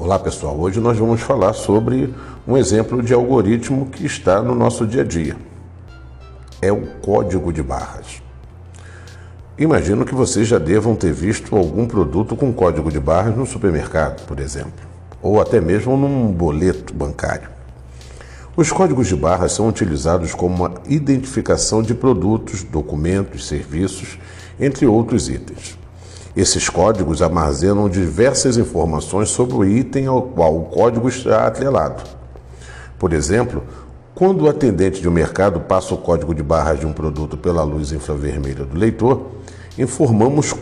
Olá pessoal, hoje nós vamos falar sobre um exemplo de algoritmo que está no nosso dia a dia. É o código de barras. Imagino que vocês já devam ter visto algum produto com código de barras no supermercado, por exemplo, ou até mesmo num boleto bancário. Os códigos de barras são utilizados como uma identificação de produtos, documentos, serviços, entre outros itens. Esses códigos armazenam diversas informações sobre o item ao qual o código está atrelado. Por exemplo, quando o atendente de um mercado passa o código de barras de um produto pela luz infravermelha do leitor, informamos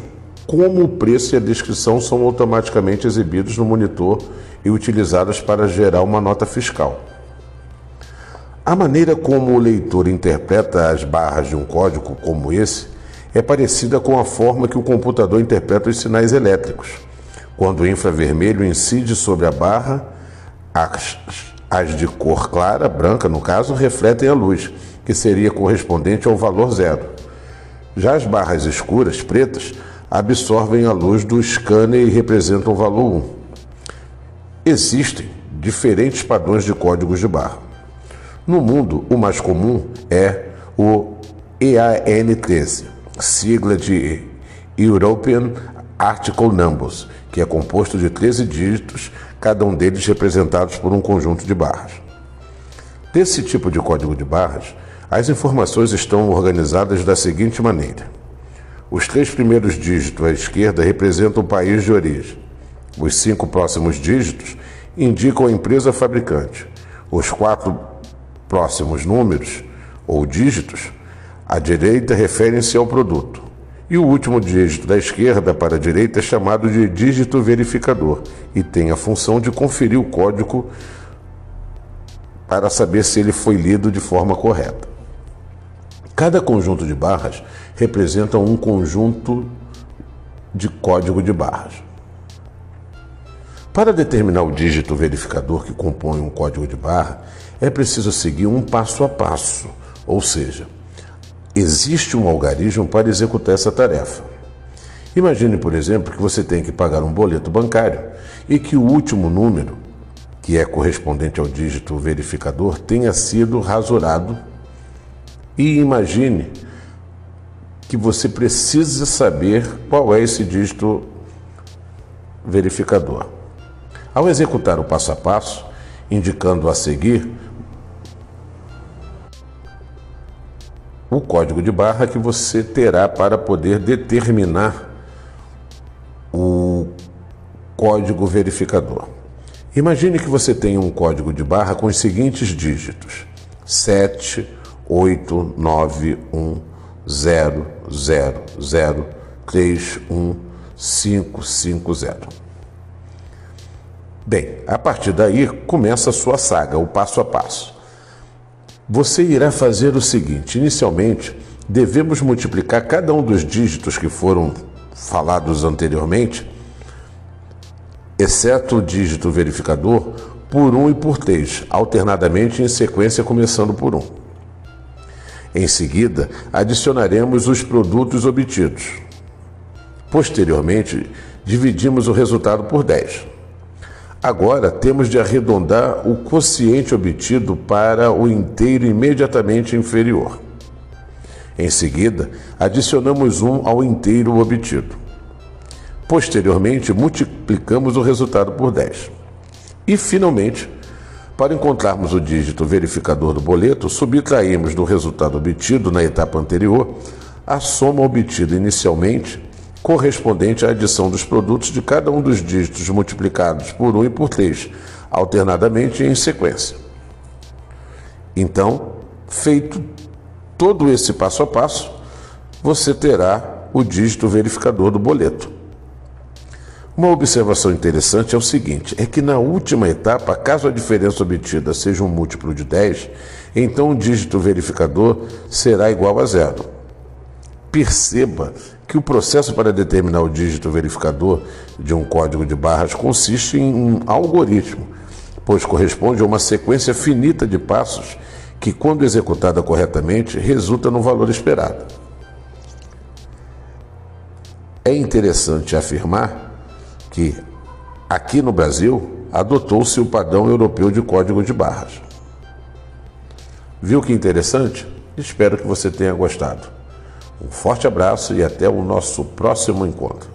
como o preço e a descrição são automaticamente exibidos no monitor e utilizados para gerar uma nota fiscal. A maneira como o leitor interpreta as barras de um código como esse é parecida com a forma que o computador interpreta os sinais elétricos. Quando o infravermelho incide sobre a barra, as, as de cor clara, branca no caso, refletem a luz, que seria correspondente ao valor zero. Já as barras escuras, pretas, absorvem a luz do scanner e representam o valor 1. Existem diferentes padrões de códigos de barra. No mundo, o mais comum é o EAN13, sigla de European Article Numbers, que é composto de 13 dígitos, cada um deles representados por um conjunto de barras. Desse tipo de código de barras, as informações estão organizadas da seguinte maneira: os três primeiros dígitos à esquerda representam o país de origem, os cinco próximos dígitos indicam a empresa fabricante, os quatro próximos números ou dígitos à direita referem-se ao produto. E o último dígito da esquerda para a direita é chamado de dígito verificador e tem a função de conferir o código para saber se ele foi lido de forma correta. Cada conjunto de barras representa um conjunto de código de barras. Para determinar o dígito verificador que compõe um código de barra, é preciso seguir um passo a passo, ou seja, Existe um algarismo para executar essa tarefa. Imagine, por exemplo, que você tem que pagar um boleto bancário e que o último número, que é correspondente ao dígito verificador, tenha sido rasurado. E imagine que você precisa saber qual é esse dígito verificador. Ao executar o passo a passo, indicando a seguir, o código de barra que você terá para poder determinar o código verificador. Imagine que você tem um código de barra com os seguintes dígitos: 7, 8, 9, 1, 0, 0, 0, 3, 1, 5, 5, 0. Bem, a partir daí começa a sua saga, o passo a passo. Você irá fazer o seguinte: inicialmente, devemos multiplicar cada um dos dígitos que foram falados anteriormente, exceto o dígito verificador, por 1 e por 3, alternadamente em sequência começando por 1. Em seguida, adicionaremos os produtos obtidos. Posteriormente, dividimos o resultado por 10. Agora temos de arredondar o quociente obtido para o inteiro imediatamente inferior. Em seguida, adicionamos um ao inteiro obtido. Posteriormente, multiplicamos o resultado por 10. E, finalmente, para encontrarmos o dígito verificador do boleto, subtraímos do resultado obtido na etapa anterior a soma obtida inicialmente correspondente à adição dos produtos de cada um dos dígitos multiplicados por 1 e por 3, alternadamente em sequência. Então, feito todo esse passo a passo, você terá o dígito verificador do boleto. Uma observação interessante é o seguinte: é que na última etapa, caso a diferença obtida seja um múltiplo de 10, então o dígito verificador será igual a zero. Perceba que o processo para determinar o dígito verificador de um código de barras consiste em um algoritmo, pois corresponde a uma sequência finita de passos que, quando executada corretamente, resulta no valor esperado. É interessante afirmar que, aqui no Brasil, adotou-se o padrão europeu de código de barras. Viu que interessante? Espero que você tenha gostado. Um forte abraço e até o nosso próximo encontro.